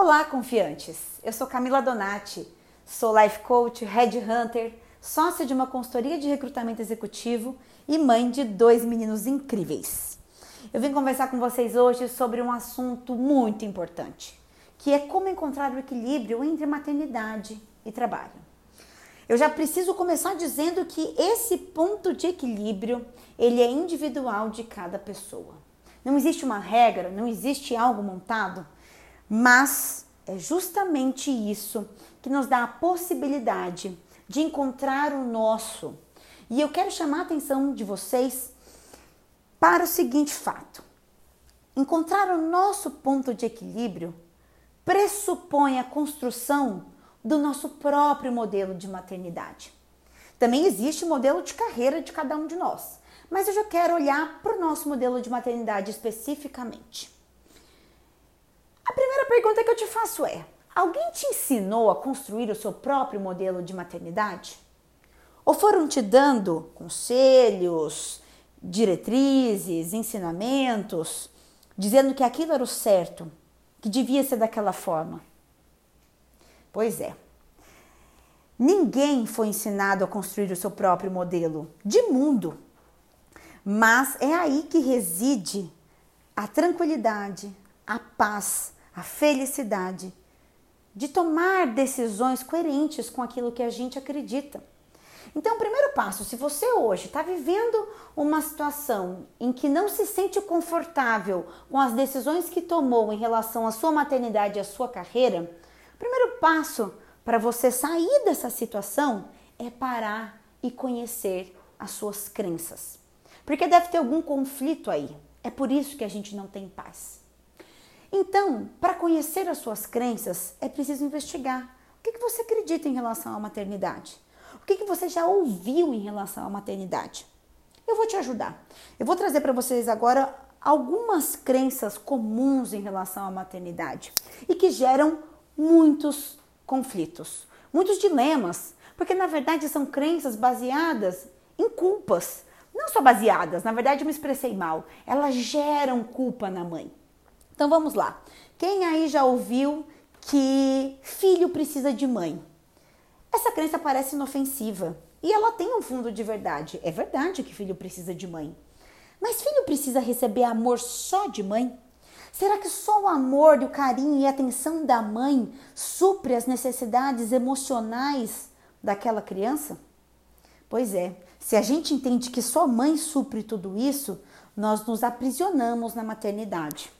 Olá, confiantes! Eu sou Camila Donati, sou life coach, headhunter, sócia de uma consultoria de recrutamento executivo e mãe de dois meninos incríveis. Eu vim conversar com vocês hoje sobre um assunto muito importante, que é como encontrar o equilíbrio entre maternidade e trabalho. Eu já preciso começar dizendo que esse ponto de equilíbrio, ele é individual de cada pessoa. Não existe uma regra, não existe algo montado, mas é justamente isso que nos dá a possibilidade de encontrar o nosso. E eu quero chamar a atenção de vocês para o seguinte fato: encontrar o nosso ponto de equilíbrio pressupõe a construção do nosso próprio modelo de maternidade. Também existe o modelo de carreira de cada um de nós, mas eu já quero olhar para o nosso modelo de maternidade especificamente. Pergunta que eu te faço é: alguém te ensinou a construir o seu próprio modelo de maternidade? Ou foram te dando conselhos, diretrizes, ensinamentos, dizendo que aquilo era o certo, que devia ser daquela forma? Pois é. Ninguém foi ensinado a construir o seu próprio modelo de mundo. Mas é aí que reside a tranquilidade, a paz, a felicidade de tomar decisões coerentes com aquilo que a gente acredita. Então, o primeiro passo, se você hoje está vivendo uma situação em que não se sente confortável com as decisões que tomou em relação à sua maternidade e à sua carreira, o primeiro passo para você sair dessa situação é parar e conhecer as suas crenças. Porque deve ter algum conflito aí. É por isso que a gente não tem paz. Então, para conhecer as suas crenças, é preciso investigar. O que, que você acredita em relação à maternidade? O que, que você já ouviu em relação à maternidade? Eu vou te ajudar. Eu vou trazer para vocês agora algumas crenças comuns em relação à maternidade e que geram muitos conflitos, muitos dilemas, porque na verdade são crenças baseadas em culpas. Não só baseadas, na verdade eu me expressei mal. Elas geram culpa na mãe. Então vamos lá. Quem aí já ouviu que filho precisa de mãe? Essa crença parece inofensiva e ela tem um fundo de verdade. É verdade que filho precisa de mãe. Mas filho precisa receber amor só de mãe? Será que só o amor, o carinho e a atenção da mãe supre as necessidades emocionais daquela criança? Pois é, se a gente entende que só mãe supre tudo isso, nós nos aprisionamos na maternidade.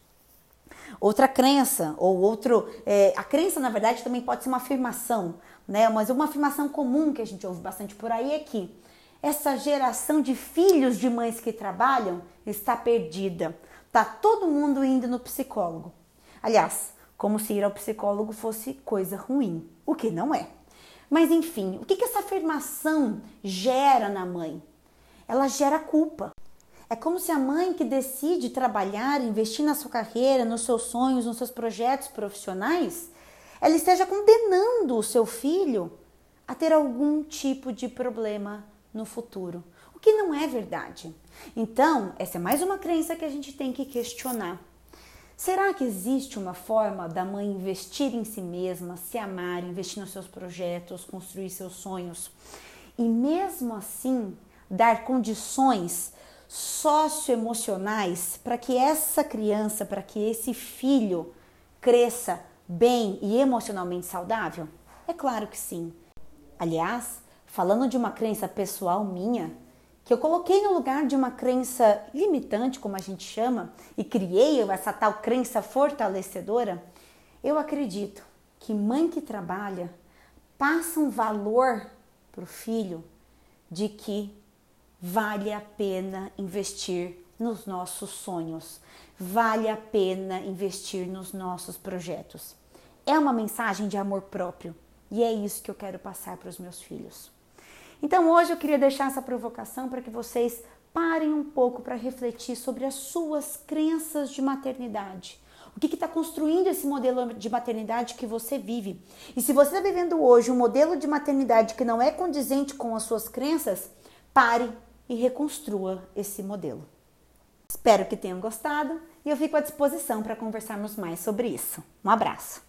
Outra crença, ou outro. É, a crença, na verdade, também pode ser uma afirmação, né? Mas uma afirmação comum que a gente ouve bastante por aí é que essa geração de filhos de mães que trabalham está perdida. Tá todo mundo indo no psicólogo. Aliás, como se ir ao psicólogo fosse coisa ruim, o que não é. Mas enfim, o que, que essa afirmação gera na mãe? Ela gera culpa. É como se a mãe que decide trabalhar, investir na sua carreira, nos seus sonhos, nos seus projetos profissionais, ela esteja condenando o seu filho a ter algum tipo de problema no futuro, o que não é verdade. Então, essa é mais uma crença que a gente tem que questionar. Será que existe uma forma da mãe investir em si mesma, se amar, investir nos seus projetos, construir seus sonhos e mesmo assim dar condições socioemocionais para que essa criança, para que esse filho cresça bem e emocionalmente saudável? É claro que sim. Aliás, falando de uma crença pessoal minha, que eu coloquei no lugar de uma crença limitante, como a gente chama, e criei essa tal crença fortalecedora, eu acredito que mãe que trabalha passa um valor para o filho de que vale a pena investir nos nossos sonhos, vale a pena investir nos nossos projetos. É uma mensagem de amor próprio e é isso que eu quero passar para os meus filhos. Então hoje eu queria deixar essa provocação para que vocês parem um pouco para refletir sobre as suas crenças de maternidade. O que está construindo esse modelo de maternidade que você vive? E se você está vivendo hoje um modelo de maternidade que não é condizente com as suas crenças, pare e reconstrua esse modelo. Espero que tenham gostado e eu fico à disposição para conversarmos mais sobre isso. Um abraço!